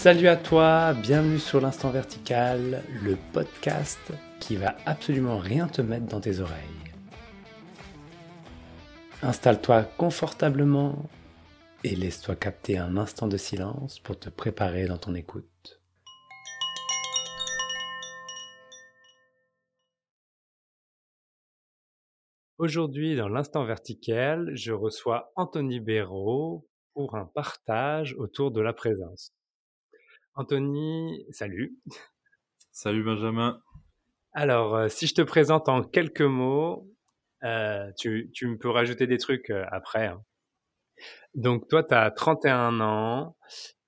Salut à toi, bienvenue sur l'Instant Vertical, le podcast qui va absolument rien te mettre dans tes oreilles. Installe-toi confortablement et laisse-toi capter un instant de silence pour te préparer dans ton écoute. Aujourd'hui, dans l'instant vertical, je reçois Anthony Béraud pour un partage autour de la présence. Anthony, salut. Salut Benjamin. Alors, euh, si je te présente en quelques mots, euh, tu, tu, me peux rajouter des trucs euh, après. Hein. Donc, toi, tu as 31 ans,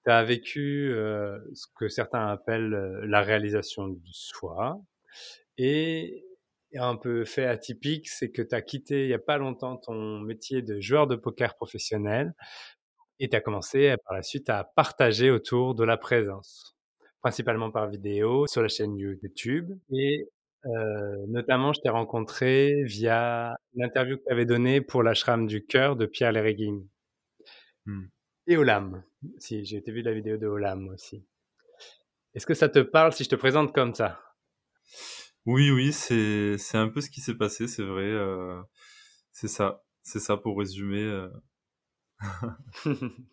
tu as vécu ce que certains appellent la réalisation du soi. Et un peu fait atypique, c'est que tu as quitté il n'y a pas longtemps ton métier de joueur de poker professionnel et tu as commencé par la suite à partager autour de la présence, principalement par vidéo sur la chaîne YouTube. Et euh, notamment, je t'ai rencontré via l'interview que tu avais donnée pour l'ashram du cœur de Pierre Léréguine. Mmh. Et Olam. Si, j'ai été vu la vidéo de Olam aussi. Est-ce que ça te parle si je te présente comme ça? Oui, oui, c'est, c'est un peu ce qui s'est passé, c'est vrai. Euh, c'est ça. C'est ça pour résumer. Euh,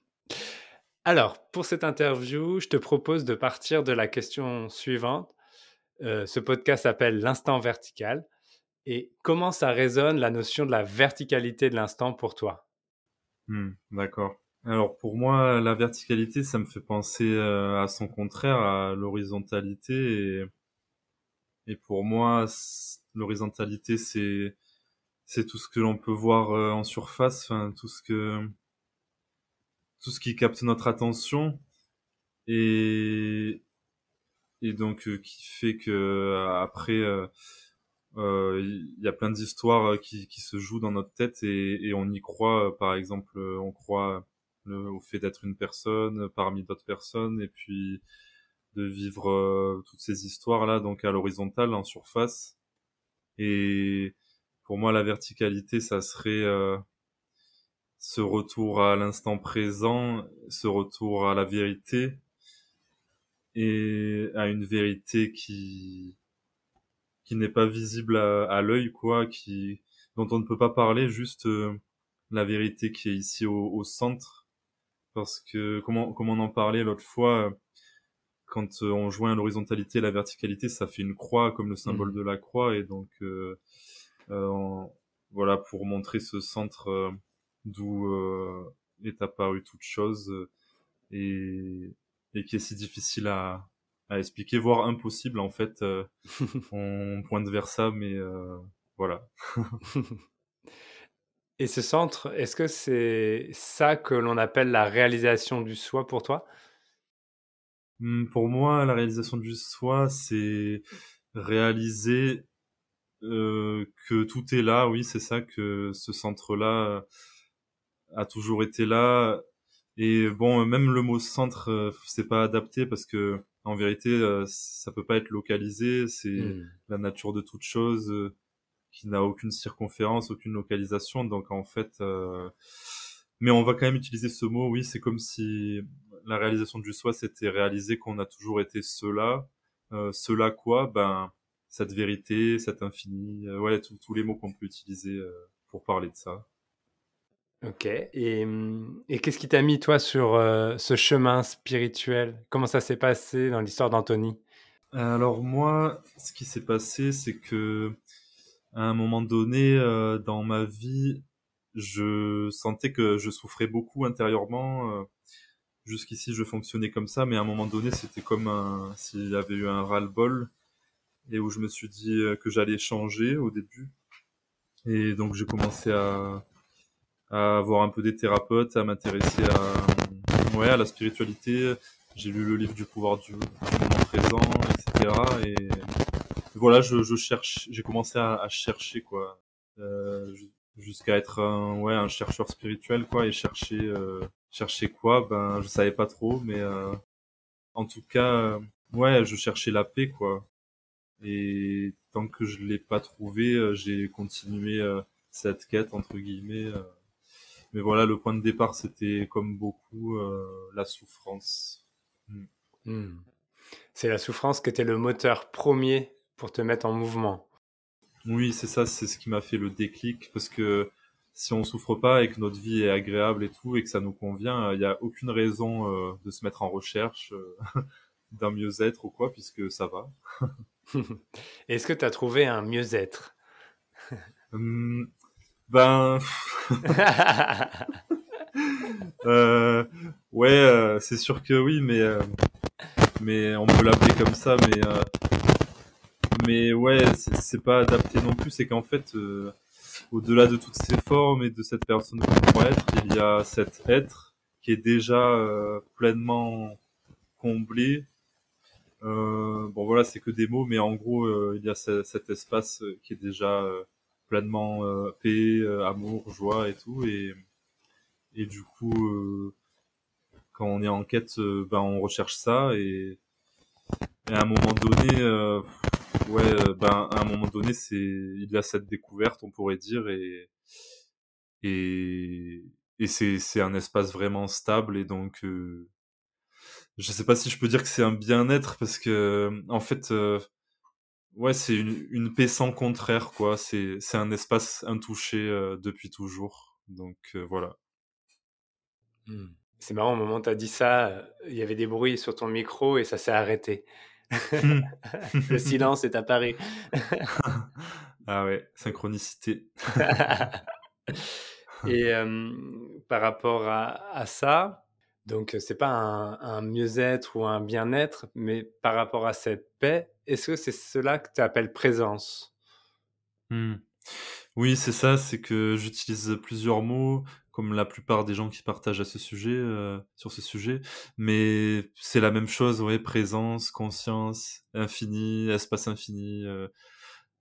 Alors, pour cette interview, je te propose de partir de la question suivante. Euh, ce podcast s'appelle L'instant vertical. Et comment ça résonne la notion de la verticalité de l'instant pour toi? Hmm, D'accord. Alors pour moi, la verticalité, ça me fait penser euh, à son contraire, à l'horizontalité. Et, pour moi, l'horizontalité, c'est c'est tout ce que l'on peut voir euh, en surface, tout ce que tout ce qui capte notre attention et et donc euh, qui fait que euh, après euh, il y a plein d'histoires qui, qui se jouent dans notre tête et, et on y croit par exemple on croit au fait d'être une personne parmi d'autres personnes et puis de vivre toutes ces histoires là donc à l'horizontale en surface. Et pour moi la verticalité ça serait ce retour à l'instant présent, ce retour à la vérité et à une vérité qui qui n'est pas visible à, à l'œil quoi, qui dont on ne peut pas parler, juste euh, la vérité qui est ici au, au, centre, parce que comment comment on en parlait l'autre fois, quand on joint l'horizontalité et la verticalité, ça fait une croix comme le symbole mmh. de la croix et donc euh, euh, voilà pour montrer ce centre euh, d'où euh, est apparue toute chose euh, et, et qui est si difficile à, à expliquer, voire impossible en fait. Euh, on pointe vers ça, mais voilà. et ce centre, est-ce que c'est ça que l'on appelle la réalisation du soi pour toi? Mmh, Pour moi, la réalisation du soi, c'est réaliser euh, que tout est là, oui, c'est ça, que ce centre-là a toujours été là. Et bon, même le mot centre, euh, c'est pas adapté parce que en vérité, euh, ça peut pas être localisé. C'est hmm. la nature de toute chose euh, qui n'a aucune circonférence, aucune localisation. Donc en fait, mais on va quand même utiliser ce mot. Oui, c'est comme si la réalisation du soi s'était réalisé qu'on a toujours été cela. cela quoi? Ben cette vérité, cet infini. ouais, tous les mots qu'on peut utiliser pour parler de ça. Ok. Et, mmh, et qu'est-ce qui t'a mis, toi, sur euh, ce chemin spirituel? Comment ça s'est passé dans l'histoire d'Anthony? Alors, moi, ce qui s'est passé, c'est que à un moment donné euh, dans ma vie, je sentais que je souffrais beaucoup intérieurement. Euh, jusqu'ici, je fonctionnais comme ça, mais à un moment donné, c'était comme s'il y avait eu un ras-le-bol et où je me suis dit que j'allais changer au début. Et donc, j'ai commencé à à voir un peu des thérapeutes, à m'intéresser à, ouais, à la spiritualité. J'ai lu le livre du pouvoir du, moment présent, etc. Et voilà, je, je cherche, j'ai commencé à, à, chercher quoi, euh, jusqu'à être un, ouais, un chercheur spirituel quoi, et chercher, euh, chercher quoi, ben je savais pas trop, mais euh, en tout cas, ouais, je cherchais la paix quoi. Et tant que je l'ai pas trouvé, euh, j'ai continué euh, cette quête entre guillemets. Mais voilà, le point de départ, c'était comme beaucoup euh, la souffrance. Hmm. Mmh. C'est la souffrance qui était le moteur 1er pour te mettre en mouvement? Oui, c'est ça, c'est ce qui m'a fait le déclic parce que si on souffre pas et que notre vie est agréable et tout et que ça nous convient, il y a aucune raison, heu, de se mettre en recherche, d'un mieux-être ou quoi puisque ça va. Est-ce que tu as trouvé un mieux-être? Mmh, ben heu, ouais, heu, c'est sûr que oui, mais heu, mais on peut l'appeler comme ça, mais heu, mais ouais, c'est pas adapté non plus. C'est qu'en fait, heu, au-delà de toutes ces formes et de cette personne qu'on croit être, il y a cet être qui est déjà, heu, pleinement comblé. Bon voilà, c'est que des mots, mais en gros, il y a ce cet espace qui est déjà, pleinement, heu, paix, heu, amour, joie et tout. Et et du coup, heu, quand on est en quête, ben, on recherche ça. Et et à un moment donné, ouais, ben, à un moment donné, c'est il y a cette découverte, on pourrait dire. Et et et c'est un espace vraiment stable. Et donc heu, je sais pas si je peux dire que c'est un bien-être parce que, en fait, ouais, c'est une une paix sans contraire, quoi. C'est un espace intouché, heu, depuis toujours, donc heu, voilà. Mmh. C'est marrant, au moment où tu as dit ça, heu, il y avait des bruits sur ton micro et ça s'est arrêté. Le silence est apparu. Ah ouais, synchronicité. Et par rapport à à ça, donc c'est pas un un mieux-être ou un bien-être, mais par rapport à cette paix, est-ce que c'est cela que tu appelles présence? Mmh. Oui, c'est ça, c'est que j'utilise plusieurs mots, comme la plupart des gens qui partagent à ce sujet, heu, sur ce sujet, mais c'est la même chose, ouais, présence, conscience, infini, espace infini, heu,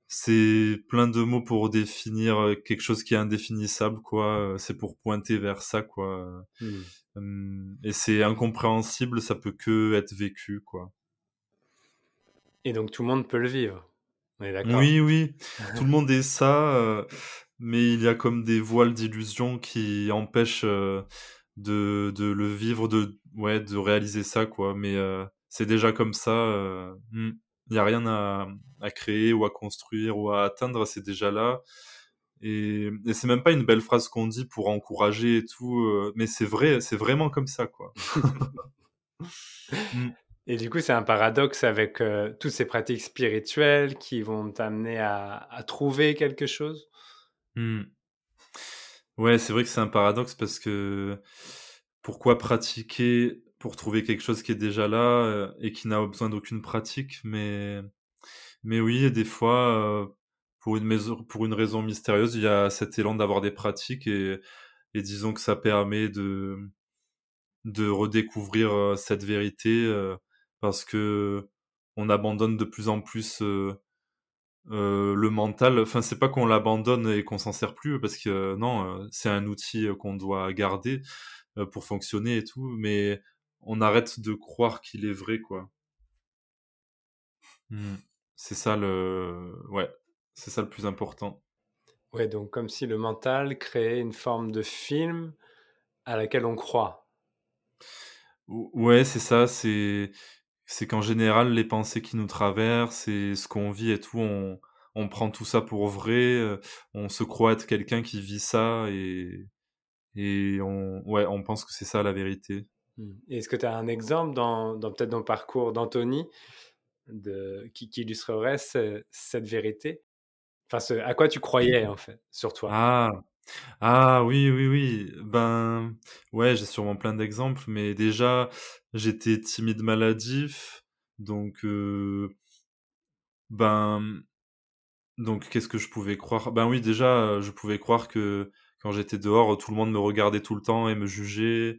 c'est plein de mots pour définir, heu, quelque chose qui est indéfinissable, quoi, heu, c'est pour pointer vers ça, quoi, Mmh. hem et c'est incompréhensible, ça peut qu'être vécu, quoi. Et donc tout le monde peut le vivre? On est d'accord? Oui, oui, tout le monde est ça, heu, mais il y a comme des voiles d'illusion qui empêchent, heu, de de le vivre, de ouais, de réaliser ça, quoi, mais heu, c'est déjà comme ça, heu, mmh. Il y a rien à à créer ou à construire ou à atteindre, c'est déjà là et et c'est même pas une belle phrase qu'on dit pour encourager et tout, mais c'est vrai, c'est vraiment comme ça, quoi. Mmh. Et du coup, c'est un paradoxe avec, heu, toutes ces pratiques spirituelles qui vont t'amener à trouver quelque chose? Mmh. Ouais, c'est vrai que c'est un paradoxe parce que pourquoi pratiquer pour trouver quelque chose qui est déjà là, heu, et qui n'a besoin d'aucune pratique? Mais mais oui, des fois, heu, pour une raison mystérieuse, il y a cet élan d'avoir des pratiques et disons que ça permet de de redécouvrir, cette vérité, parce qu'on abandonne de plus en plus, le mental. Enfin, c'est pas qu'on l'abandonne et qu'on s'en sert plus parce que non, c'est un outil, qu'on doit garder, pour fonctionner et tout, mais on arrête de croire qu'il est vrai, quoi. Mmh. C'est ça le ouais, c'est ça le plus important. Ouais, donc comme si le mental créait une forme de film à laquelle on croit. Ou ouais, c'est ça, c'est c'est qu'en général, les pensées qui nous traversent et ce qu'on vit et tout, on on prend tout ça pour vrai, heu, on se croit être quelqu'un qui vit ça et et on ouais, on pense que c'est ça la vérité. Et est-ce que tu as un exemple dans dans peut-être dans le parcours d'Anthony de qui qui illustrerait ce cette vérité? Enfin, ce à quoi tu croyais, en fait, sur toi? Ah! Ah oui, oui, oui, ben, ouais, j'ai sûrement plein d'exemples, mais déjà, j'étais timide maladif, donc ben, donc qu'est-ce que je pouvais croire? Ben oui, déjà, je pouvais croire que quand j'étais dehors, tout le monde me regardait tout le temps et me jugeait.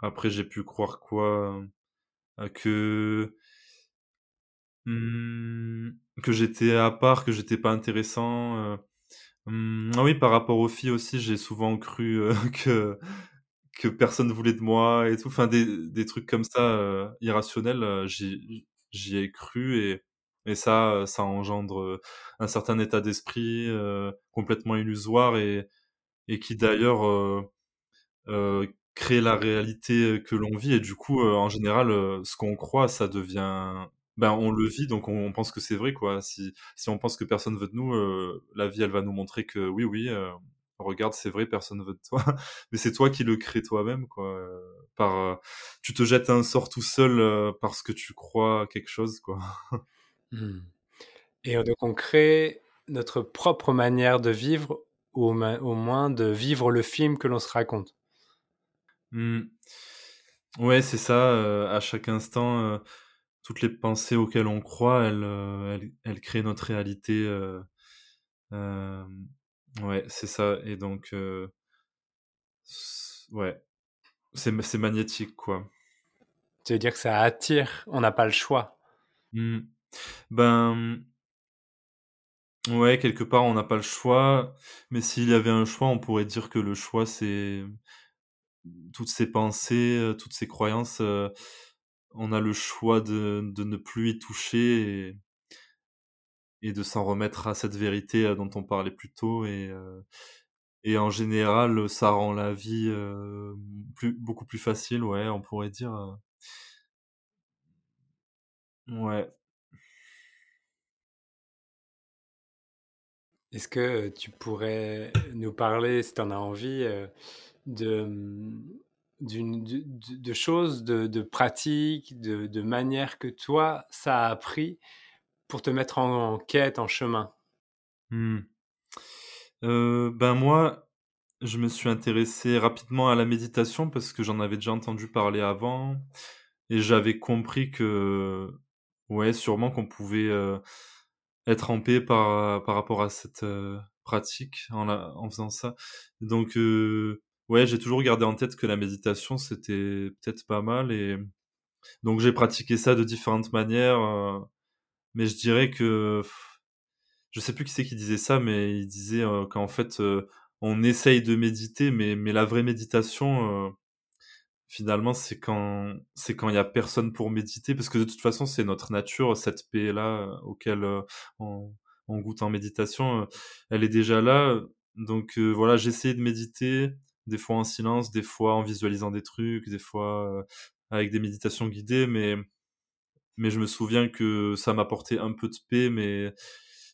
Après j'ai pu croire quoi? Heu, que mmh, que j'étais à part, que j'étais pas intéressant, mmh, ah oui, par rapport aux filles aussi, j'ai souvent cru, que que personne voulait de moi et tout, enfin des des trucs comme ça, heu, irrationnels, heu, j'y j'y ai cru et et ça, heu, ça engendre, heu, un certain état d'esprit, heu, complètement illusoire et et qui d'ailleurs, heu créer la réalité que l'on vit. Et du coup, en général, ce qu'on croit, ça devient ben, on le vit, donc on pense que c'est vrai, quoi. Si si on pense que personne veut de nous, la vie, elle va nous montrer que oui, oui, regarde, c'est vrai, personne veut de toi. Mais c'est toi qui le crée toi-même, quoi. par, tu te jettes un sort tout seul parce que tu crois quelque chose, quoi. Mmh. Et donc on crée notre propre manière de vivre, ou au moins de vivre le film que l'on se raconte. Mmh. Ouais, c'est ça. à chaque instant, toutes les pensées auxquelles on croit, elles, elles, elles créent notre réalité. Ouais, c'est ça. Et donc, ouais, c'est magnétique, quoi. Tu veux dire que ça attire, on n'a pas le choix? Mmh. Ben, Ouais, quelque part, on n'a pas le choix, mais s'il y avait un choix, on pourrait dire que le choix, c'est toutes ces pensées, toutes ces croyances, on a le choix de de ne plus y toucher et et de s'en remettre à cette vérité, dont on parlait plus tôt et et en général, ça rend la vie, plus beaucoup plus facile, ouais, on pourrait dire, Ouais. Est-ce que tu pourrais nous parler, si tu en as envie, de, mmh, d'une, de, choses, de, de pratiques, de, de manières que toi, ça a appris pour te mettre en, quête, en chemin? Mmh. Ben moi, je me suis intéressé rapidement à la méditation parce que j'en avais déjà entendu parler avant et j'avais compris que, ouais, sûrement qu'on pouvait être en paix par, par rapport à cette pratique en, la, en faisant ça. Donc, ouais, j'ai toujours gardé en tête que la méditation, c'était peut-être pas mal. Et donc, j'ai pratiqué ça de différentes manières. Mais je dirais que. Je sais plus qui c'est qui disait ça, mais il disait qu'en fait, on essaye de méditer, mais, mais la vraie méditation, finalement, c'est quand c'est quand il y a personne pour méditer, parce que de toute façon, c'est notre nature, cette paix-là euh, auquel euh, on, goûte en méditation, elle est déjà là. Donc voilà, j'essayais de méditer, des fois en silence, des fois en visualisant des trucs, des fois avec des méditations guidées, mais mais je me souviens que ça m'apportait un peu de paix, mais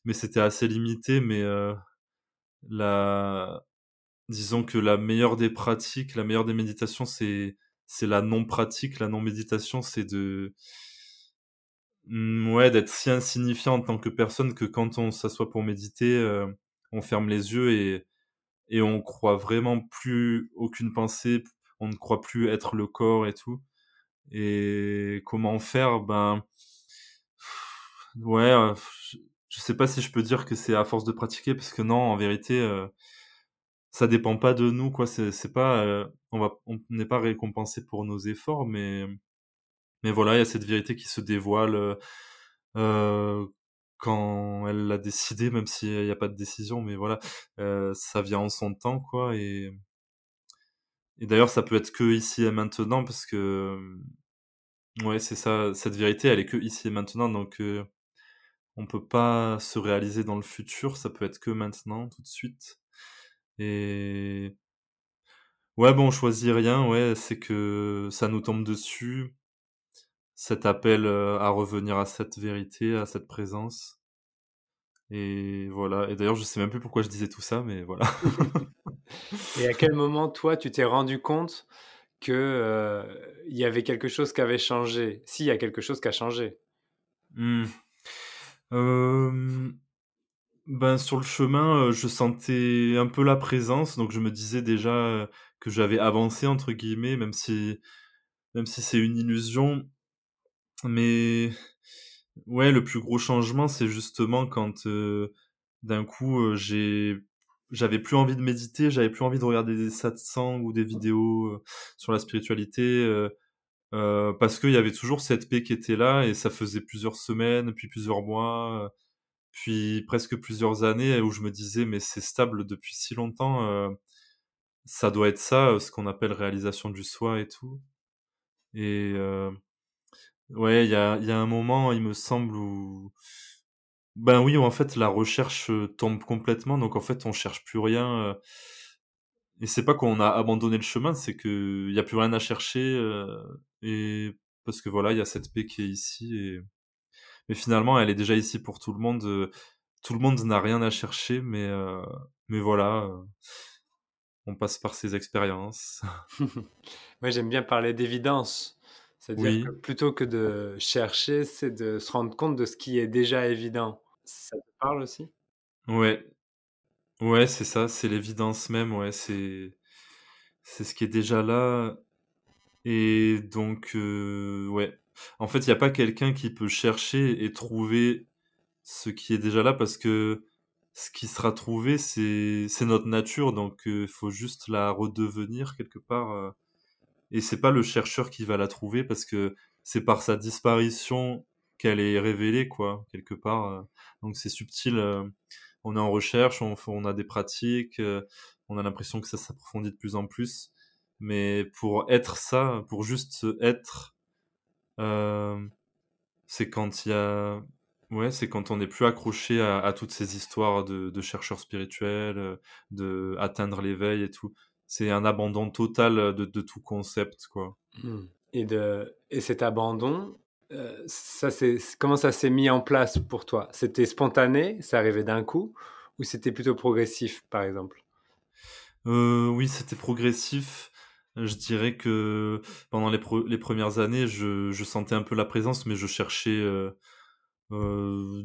mais c'était assez limité. Mais la disons que la meilleure des pratiques, la meilleure des méditations, c'est c'est la non-pratique, la non-méditation, c'est de mmh, ouais, d'être si insignifiant en tant que personne que quand on s'assoit pour méditer, euh, on ferme les yeux et, et on croit vraiment plus aucune pensée, on ne croit plus être le corps et tout. Et comment faire Ben ouais, euh, je sais pas si je peux dire que c'est à force de pratiquer parce que non, en vérité, euh, ça dépend pas de nous quoi. C'est pas euh, on va on n'est pas récompensé pour nos efforts mais mais voilà il y a cette vérité qui se dévoile euh, quand elle l'a décidé même s'il n'y a pas de décision mais voilà ça vient en son temps quoi et et d'ailleurs ça peut être que ici et maintenant parce que ouais c'est ça cette vérité elle est que ici et maintenant donc euh, on peut pas se réaliser dans le futur ça peut être que maintenant tout de suite et ouais, bon, on choisit rien, ouais, c'est que ça nous tombe dessus. Cet appel à revenir à cette vérité, à cette présence. Et voilà. Et d'ailleurs, je sais même plus pourquoi je disais tout ça, mais voilà. Et à quel moment, toi, tu t'es rendu compte que il y avait quelque chose qui avait changé? S'il y a quelque chose qui a changé. Mmh. Ben, sur le chemin, je sentais un peu la présence, donc je me disais déjà, que j'avais «avancé» entre guillemets, même si même si c'est une illusion. Mais ouais, le plus gros changement, c'est justement quand, d'un coup, j'ai j'avais plus envie de méditer, j'avais plus envie de regarder des satsangs ou des vidéos, sur la spiritualité, parce qu'il y avait toujours cette paix qui était là et ça faisait plusieurs semaines, puis plusieurs mois, puis presque plusieurs années où je me disais mais c'est stable depuis si longtemps, euh, ça doit être ça, euh, ce qu'on appelle réalisation du soi et tout. Et euh, ouais, il y a, y a un moment, il me semble, où ben oui, en fait la recherche tombe complètement, donc en fait on cherche plus rien. et c'est pas qu'on a abandonné le chemin, c'est qu'il y a plus rien à chercher et parce que voilà, il y a cette paix qui est ici et mais finalement, elle est déjà ici pour tout le monde. Tout le monde n'a rien à chercher, mais euh, mais voilà, on passe par ces expériences. Moi, j'aime bien parler d'évidence. C'est-à-dire que plutôt que de chercher, c'est de se rendre compte de ce qui est déjà évident. Ça te parle aussi Ouais, ouais, c'est ça, c'est l'évidence même, ouais, c'est c'est ce qui est déjà là. Et donc, ouais. En fait, il n'y a pas quelqu'un qui peut chercher et trouver ce qui est déjà là parce que ce qui sera trouvé, c'est notre nature, donc il faut juste la redevenir quelque part. Euh. et c'est pas le chercheur qui va la trouver parce que c'est par sa disparition qu'elle est révélée, quoi, quelque part. donc c'est subtil. on est en recherche, on, a des pratiques, on a l'impression que ça s'approfondit de plus en plus. Mais pour être ça, pour juste être, euh, c'est quand il y a, ouais, c'est quand on n'est plus accroché à, toutes ces histoires de, chercheurs spirituels, de atteindre l'éveil et tout. C'est un abandon total de, tout concept, quoi. Mmh. Et de et cet abandon, euh, ça comment ça s'est mis en place pour toi? C'était spontané, ça arrivait d'un coup, ou c'était plutôt progressif, par exemple? Euh, Oui, c'était progressif. Je dirais que pendant les, premières années, je, je, sentais un peu la présence, mais je cherchais euh, euh,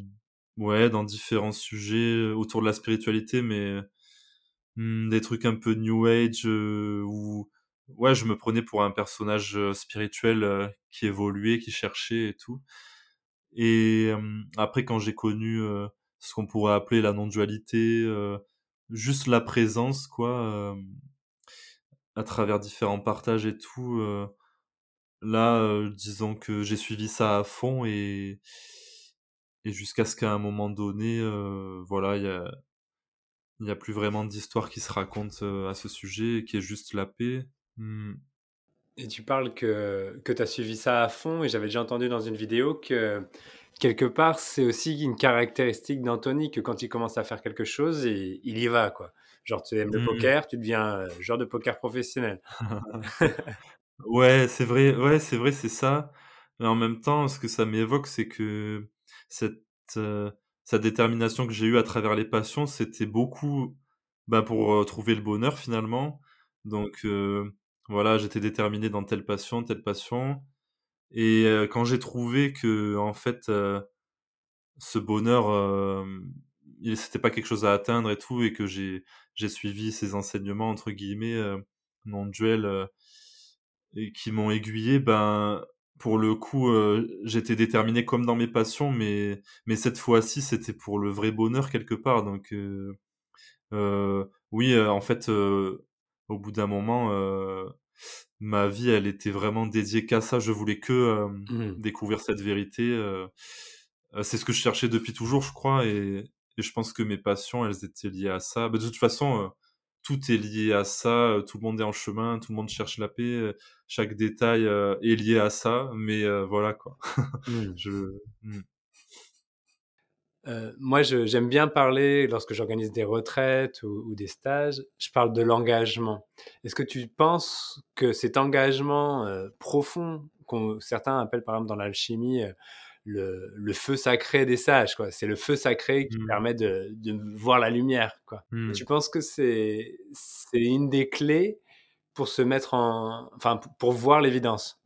ouais, dans différents sujets euh, autour de la spiritualité, mais hmm, des trucs un peu New Age euh, où ouais, je me prenais pour un personnage spirituel qui évoluait, qui cherchait et tout. Et après, quand j'ai connu ce qu'on pourrait appeler la non-dualité, juste la présence, quoi à travers différents partages et tout. Là, disons que j'ai suivi ça à fond et, et jusqu'à ce qu'à un moment donné, voilà, il y a, a plus vraiment d'histoire qui se raconte à ce sujet, qui est juste la paix. Mmh. Et tu parles que, que tu as suivi ça à fond, et j'avais déjà entendu dans une vidéo que quelque part, c'est aussi une caractéristique d'Anthony que quand il commence à faire quelque chose, il, il y va, quoi. Genre, tu aimes le mmh. poker, tu deviens euh, joueur de poker professionnel. ouais, c'est vrai, ouais, c'est vrai, c'est ça. Mais en même temps, ce que ça m'évoque, c'est que cette, euh, cette détermination que j'ai eue à travers les passions, c'était beaucoup bah, pour euh, trouver le bonheur finalement. Donc voilà, j'étais déterminé dans telle passion, telle passion. Et quand j'ai trouvé que en fait ce bonheur c'était pas quelque chose à atteindre et tout, et que j'ai j'ai suivi ces enseignements entre guillemets euh, non duel euh, et qui m'ont aiguillé, ben pour le coup, euh, j'étais déterminé comme dans mes passions, mais mais cette fois-ci, c'était pour le vrai bonheur quelque part. Donc oui, en fait, au bout d'un moment, ma vie, elle était vraiment dédiée qu'à ça. Je voulais que mmh. découvrir cette vérité. c'est ce que je cherchais depuis toujours, je crois, et, et je pense que mes passions, elles étaient liées à ça. Bah, de toute façon, euh, tout est lié à ça. Euh, tout le monde est en chemin, tout le monde cherche la paix. Euh, chaque détail est lié à ça. Mais voilà quoi. Mmh. je... Mmh. Moi, j'aime bien parler, lorsque j'organise des retraites ou, des stages, je parle de l'engagement. Est-ce que tu penses que cet engagement profond, que certains appellent par exemple dans l'alchimie le, feu sacré des sages. C'est le feu sacré qui mmh. permet de, voir la lumière, quoi. Mmh. Tu penses que c'est c'est une des clés pour se mettre en, enfin, pour voir l'évidence?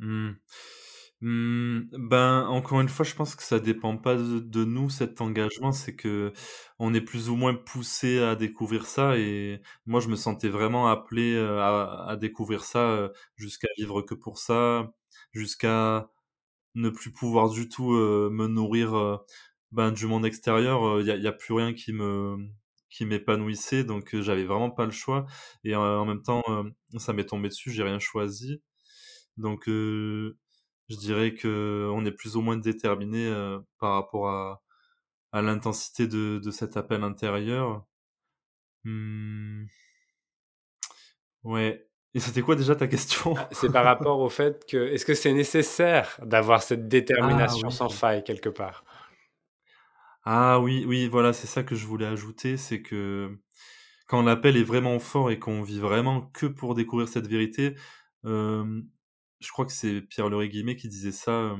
Mmh. Ben encore une fois, je pense que ça dépend pas de, nous cet engagement, c'est que on est plus ou moins poussé à découvrir ça et moi je me sentais vraiment appelé euh, à, découvrir ça euh, jusqu'à vivre que pour ça, jusqu'à ne plus pouvoir du tout euh, me nourrir ben, du monde extérieur, il n'y a, y a, plus rien qui me qui m'épanouissait, donc j'avais vraiment pas le choix. Et en même temps, ça m'est tombé dessus, j'ai rien choisi. Donc je dirais que on est plus ou moins déterminé par rapport à, à l'intensité de, de cet appel intérieur. Mmh. Ouais, et c'était quoi déjà ta question? Ah, C'est par rapport au fait que, est-ce que c'est nécessaire d'avoir cette détermination ah sans faille quelque part? Ah oui, oui, voilà, c'est ça que je voulais ajouter, c'est que quand l'appel est vraiment fort et qu'on vit vraiment que pour découvrir cette vérité, euh, je crois que c'est Pierre-Louis Guimet qui disait ça. Euh,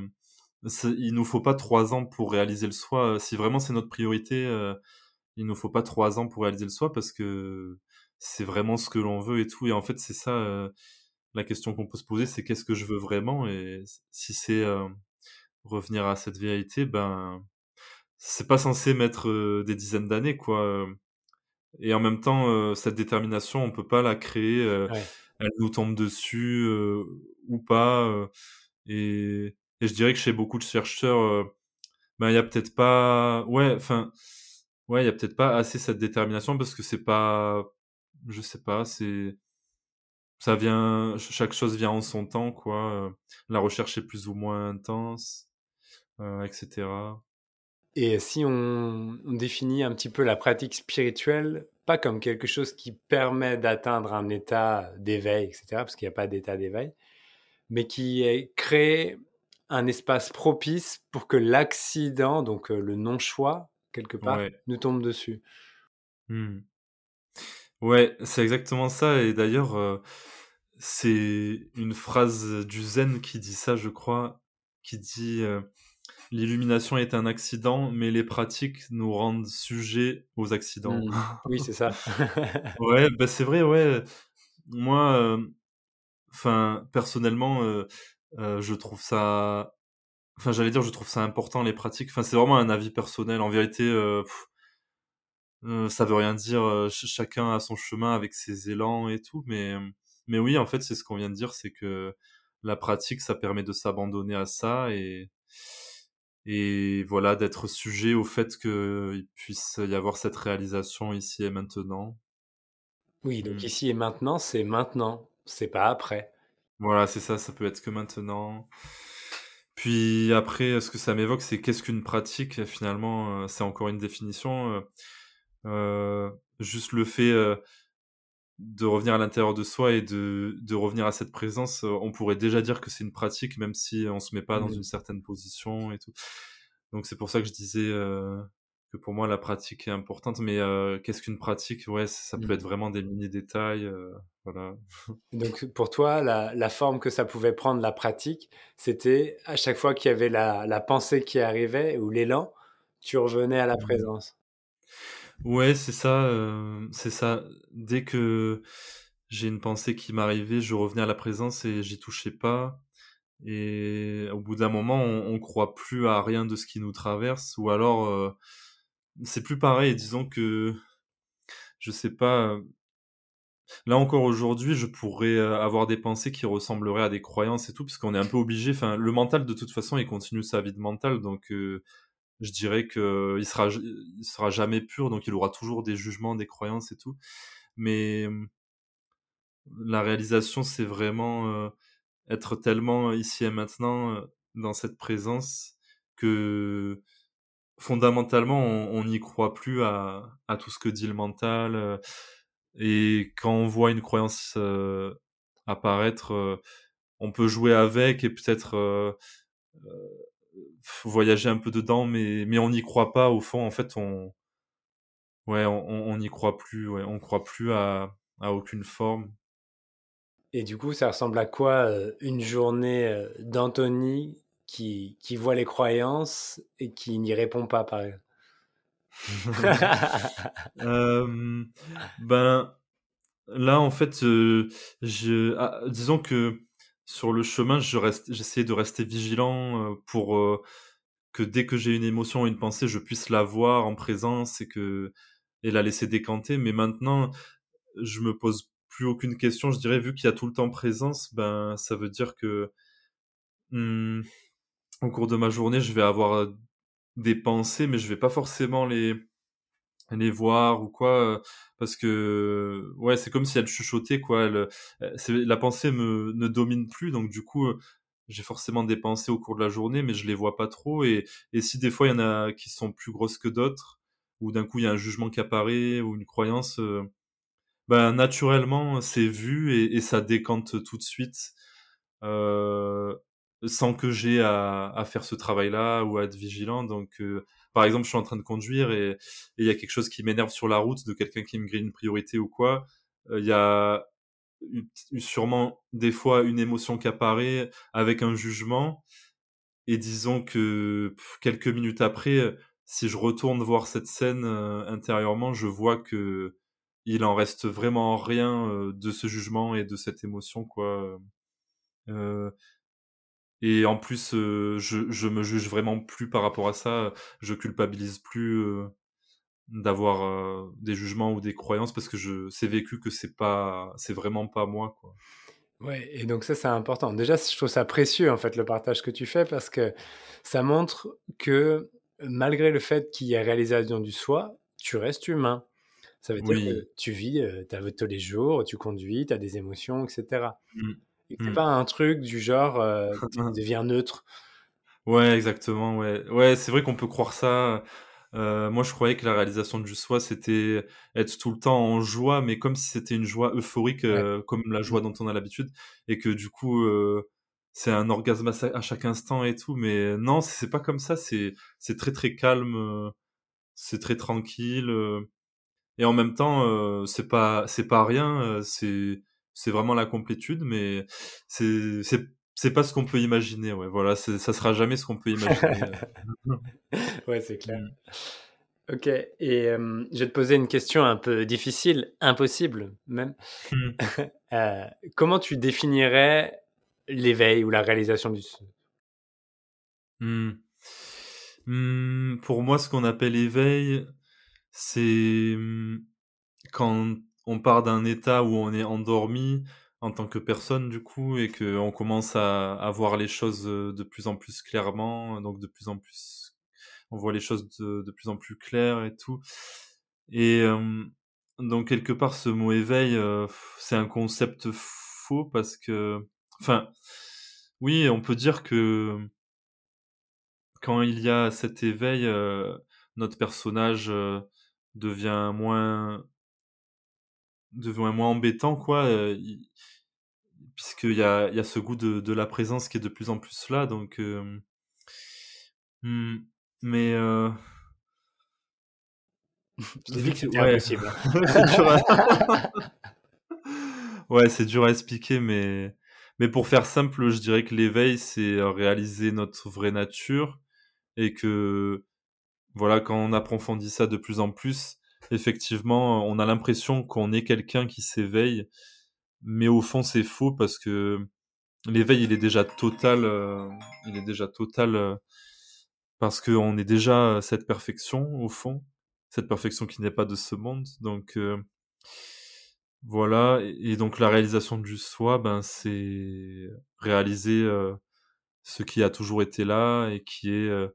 il nous faut pas trois ans pour réaliser le soi. Si vraiment c'est notre priorité, euh, il nous faut pas trois ans pour réaliser le soi parce que c'est vraiment ce que l'on veut et tout. Et en fait, c'est ça la question qu'on peut se poser, c'est qu'est-ce que je veux vraiment Et si c'est revenir à cette vérité, ben c'est pas censé mettre des dizaines d'années, quoi. Et en même temps, cette détermination, on peut pas la créer. Elle nous tombe dessus ou pas. et, et je dirais que chez beaucoup de chercheurs, ben il y a peut-être pas. Ouais, enfin. Ouais, il y a peut-être pas assez cette détermination parce que c'est pas je sais pas, c'est ça vient chaque chose vient en son temps quoi. La recherche est plus ou moins intense, euh, etc. Et si on, on, définit un petit peu la pratique spirituelle, pas comme quelque chose qui permet d'atteindre un état d'éveil, etc., parce qu'il n'y a pas d'état d'éveil, mais qui crée un espace propice pour que l'accident, donc le non-choix, quelque part, ouais. nous tombe dessus. Mmh. Ouais, c'est exactement ça. Et d'ailleurs, euh, c'est une phrase du Zen qui dit ça, je crois, qui dit euh, L'illumination est un accident, mais les pratiques nous rendent sujets aux accidents. Mmh. Oui, c'est ça. ouais, bah c'est vrai, ouais. Moi, enfin, personnellement, euh, je trouve ça. Enfin, j'allais dire, je trouve ça important, les pratiques. Enfin, c'est vraiment un avis personnel. En vérité, pff, euh, ça veut rien dire. Euh, chacun a son chemin avec ses élans et tout, mais mais oui, en fait, c'est ce qu'on vient de dire, c'est que la pratique, ça permet de s'abandonner à ça et et voilà d'être sujet au fait qu'il puisse y avoir cette réalisation ici et maintenant. Oui, donc mmh. ici et maintenant, c'est maintenant, c'est pas après. Voilà, c'est ça, ça peut être que maintenant. Puis après, ce que ça m'évoque, c'est qu'est-ce qu'une pratique Finalement, c'est encore une définition. Euh, juste le fait euh, de revenir à l'intérieur de soi et de, de revenir à cette présence, euh, on pourrait déjà dire que c'est une pratique, même si on se met pas dans Mmh. une certaine position et tout. Donc c'est pour ça que je disais euh, que pour moi la pratique est importante. Mais euh, qu'est-ce qu'une pratique? Ouais, ça peut Mmh. être vraiment des mini détails, euh, voilà. Donc pour toi, la, la forme que ça pouvait prendre la pratique, c'était à chaque fois qu'il y avait la, la pensée qui arrivait ou l'élan, tu revenais à la Mmh. présence? Ouais, c'est ça, euh, c'est ça. Dès que j'ai une pensée qui m'arrivait, je revenais à la présence et j'y touchais pas. Et au bout d'un moment, on, croit plus à rien de ce qui nous traverse, ou alors euh, c'est plus pareil. Disons que je sais pas. euh, Là encore aujourd'hui, je pourrais avoir des pensées qui ressembleraient à des croyances et tout, parce qu'on est un peu obligé. Enfin, le mental de toute façon, il continue sa vie de mental, donc je dirais que il sera il sera jamais pur donc il aura toujours des jugements des croyances et tout. Mais la réalisation c'est vraiment euh, être tellement ici et maintenant euh, dans cette présence que fondamentalement on n'y croit plus à, à tout ce que dit le mental euh, et quand on voit une croyance apparaître on peut jouer avec et peut-être voyager un peu dedans, mais, mais on n'y croit pas. Au fond, en fait, on ouais, on n'y croit plus. Ouais, on croit plus à, à aucune forme. Et du coup, ça ressemble à quoi euh, une journée euh, d'Anthony qui, qui voit les croyances et qui n'y répond pas, par exemple? Euh, Ben là, en fait, euh, je, ah, disons que sur le chemin, je j'essaie de rester vigilant pour euh, que dès que j'ai une émotion ou une pensée, je puisse la voir en présence et que et la laisser décanter. Mais maintenant, je me pose plus aucune question. Je dirais, vu qu'il y a tout le temps présence, ben ça veut dire que hmm, au cours de ma journée, je vais avoir des pensées, mais je vais pas forcément les les voir ou quoi parce que ouais c'est comme si elle chuchotait quoi elle, c'est la pensée me ne domine plus donc du coup j'ai forcément des pensées au cours de la journée mais je les vois pas trop et et si des fois il y en a qui sont plus grosses que d'autres ou d'un coup il y a un jugement qui apparaît ou une croyance euh, ben naturellement c'est vu et, et, ça décante tout de suite euh, sans que j'ai à, à, faire ce travail-là ou à être vigilant. Donc, euh, par exemple, je suis en train de conduire et il y a quelque chose qui m'énerve sur la route de quelqu'un qui me grille une priorité ou quoi. Il y a sûrement des fois une émotion qui apparaît avec un jugement. Et disons que quelques minutes après, si je retourne voir cette scène intérieurement, je vois que il en reste vraiment rien de ce jugement et de cette émotion, quoi. Euh, et en plus, je, je me juge vraiment plus par rapport à ça. Je culpabilise plus d'avoir des jugements ou des croyances parce que je c'est vécu que c'est pas c'est vraiment pas moi quoi. Ouais, et donc ça c'est important. Déjà, je trouve ça précieux en fait le partage que tu fais parce que ça montre que malgré le fait qu'il y ait réalisation du soi, tu restes humain. Ça veut dire que tu vis ta vie tous les jours, tu conduis, tu as des émotions, etc. Et c'est mmh. pas un truc du genre tu deviens neutre. Ouais, exactement. Ouais, ouais c'est vrai qu'on peut croire ça. Euh, moi, je croyais que la réalisation du soi, c'était être tout le temps en joie, mais comme si c'était une joie euphorique, euh, comme la joie mmh. dont on a l'habitude, et que du coup, euh, c'est un orgasme à, chaque instant et tout. Mais non, c'est pas comme ça. C'est c'est très très calme, c'est très tranquille, et en même temps, c'est pas c'est pas rien. c'est c'est vraiment la complétude, mais c'est c'est pas ce qu'on peut imaginer, ouais. Voilà, ça sera jamais ce qu'on peut imaginer. ouais, c'est clair. Mm. Ok, et je vais te poser une question un peu difficile, impossible même. Mm. Euh, comment tu définirais l'éveil ou la réalisation du mmh. Pour moi, ce qu'on appelle éveil, c'est quand on part d'un état où on est endormi, en tant que personne du coup et qu'on commence à, voir les choses euh, de plus en plus clairement, donc de plus en plus, on voit les choses de, plus en plus claires et tout. Et euh, donc quelque part ce mot éveil, euh, c'est un concept faux parce que, enfin, oui, on peut dire que quand il y a cet éveil, notre personnage devient moins devient moins embêtant quoi puisqu'il y a, y a ce goût de, de, la présence qui est de plus en plus là, donc... Euh, hmm, mais... Euh... Je que ouais. impossible. ouais, c'est dur à expliquer, mais... Mais pour faire simple, je dirais que l'éveil, c'est réaliser notre vraie nature, et que, voilà, quand on approfondit ça de plus en plus, effectivement, on a l'impression qu'on est quelqu'un qui s'éveille, mais au fond c'est faux parce que l'éveil il est déjà total euh, il est déjà total euh, parce qu'on est déjà cette perfection au fond cette perfection qui n'est pas de ce monde. Donc euh, voilà. Et, donc la réalisation du soi ben c'est réaliser ce qui a toujours été là et qui est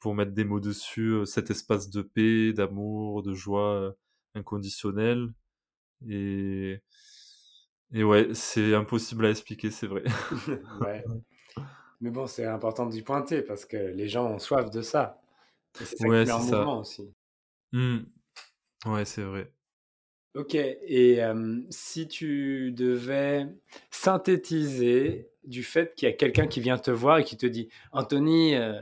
pour mettre des mots dessus cet espace de paix d'amour de joie inconditionnelle et et ouais, c'est impossible à expliquer, c'est vrai. ouais. Mais bon, c'est important d'y pointer parce que les gens ont soif de ça. c'est ça ouais, qui met en mouvement aussi. Mmh. Ouais, c'est vrai. Ok, et si tu devais synthétiser du fait qu'il y a quelqu'un qui vient te voir et qui te dit Anthony, euh,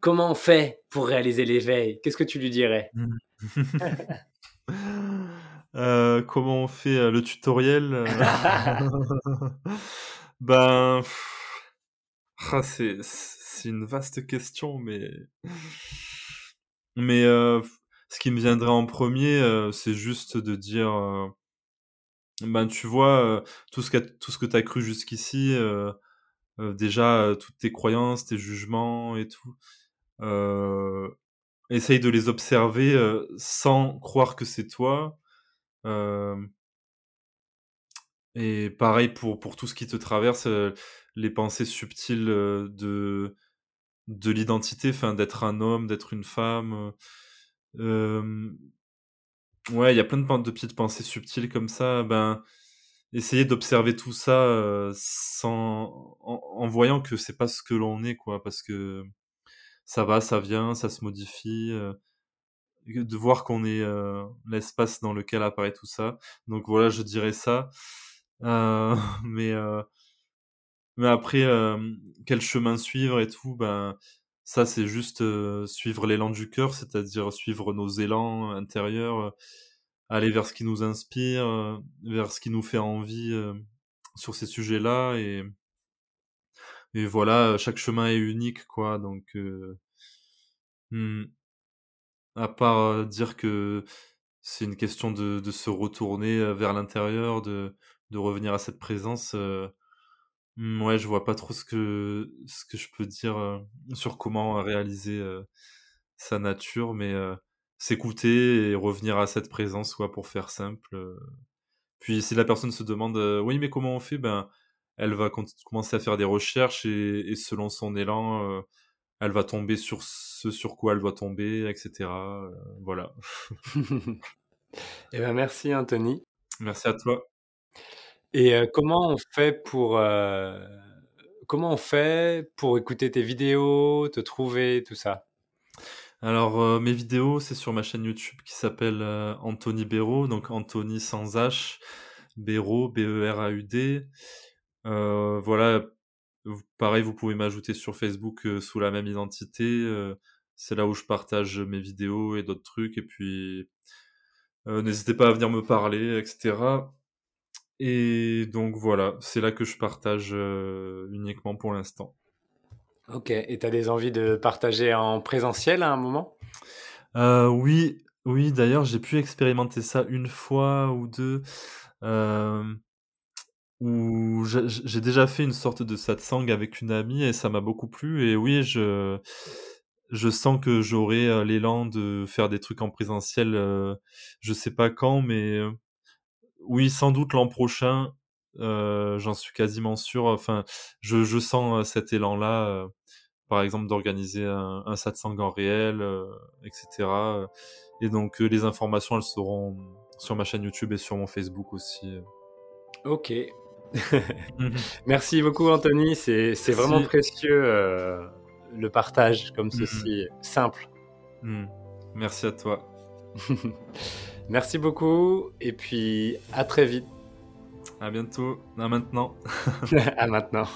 comment on fait pour réaliser l'éveil? Qu'est-ce que tu lui dirais? Mmh. Euh, comment on fait euh, le tutoriel euh? Ben, ah, c'est une vaste question, mais mais ce qui me viendrait en premier, c'est juste de dire, ben tu vois, tout ce que tout ce que t'as cru jusqu'ici, déjà toutes tes croyances, tes jugements et tout, essaye de les observer sans croire que c'est toi et pareil pour, pour tout ce qui te traverse, les pensées subtiles de, de l'identité, d'être un homme, d'être une femme. ouais, il y a plein de, de petites pensées subtiles comme ça. Ben, essayer d'observer tout ça sans, en, en, voyant que c'est pas ce que l'on est, quoi, parce que ça va, ça vient, ça se modifie de voir qu'on est euh, l'espace dans lequel apparaît tout ça. Donc voilà, je dirais ça. Euh, mais euh, mais après, quel chemin suivre et tout, ben, ça, c'est juste suivre l'élan du cœur, c'est-à-dire suivre nos élans intérieurs, aller vers ce qui nous inspire, vers ce qui nous fait envie sur ces sujets-là. Et, et voilà, chaque chemin est unique, quoi. Donc, hmm, à part dire que c'est une question de, se retourner vers l'intérieur, de, de revenir à cette présence. Hmm, ouais, je vois pas trop ce que ce que je peux dire sur comment réaliser sa nature, mais s'écouter et revenir à cette présence, quoi, pour faire simple. Puis si la personne se demande, oui, mais comment on fait, ben, elle va commencer à faire des recherches et, et selon son élan, elle va tomber sur ce sur quoi elle doit tomber, etc. voilà. eh ben merci Anthony. Merci à toi. Et comment on fait pour comment on fait pour écouter tes vidéos, te trouver, tout ça? Alors mes vidéos, c'est sur ma chaîne YouTube qui s'appelle Anthony Béraud, donc Anthony sans H, Béraud, B-E-R-A-U-D. Voilà, pareil, vous pouvez m'ajouter sur Facebook sous la même identité. c'est là où je partage mes vidéos et d'autres trucs. Et puis, n'hésitez pas à venir me parler, etc. Et donc voilà, c'est là que je partage euh, uniquement pour l'instant. Ok, et tu as des envies de partager en présentiel à un moment? Euh, Oui, oui d'ailleurs j'ai pu expérimenter ça une fois ou deux. Euh, où j'ai déjà fait une sorte de satsang avec une amie et ça m'a beaucoup plu. Et oui, je, je sens que j'aurai l'élan de faire des trucs en présentiel, je sais pas quand, mais oui, sans doute l'an prochain, euh, j'en suis quasiment sûr. Enfin, je, je sens euh, cet élan-là, euh, par exemple, d'organiser un, un satsang en réel, etc. Et donc, les informations, elles seront sur ma chaîne YouTube et sur mon Facebook aussi. Ok. Mhm. Merci beaucoup, Anthony. C'est vraiment précieux le partage comme mhm. ceci, simple. Mhm. Merci à toi. Merci beaucoup et puis à très vite. À bientôt. À maintenant. à maintenant.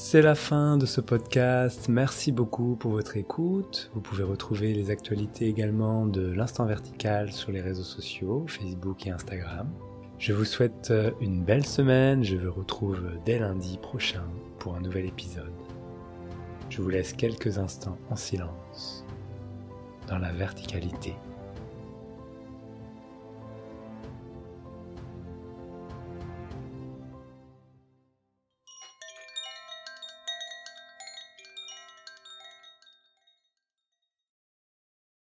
C'est la fin de ce podcast. Merci beaucoup pour votre écoute. Vous pouvez retrouver les actualités également de l'instant vertical sur les réseaux sociaux, Facebook et Instagram. Je vous souhaite une belle semaine. Je vous retrouve dès lundi prochain pour un nouvel épisode. Je vous laisse quelques instants en silence dans la verticalité.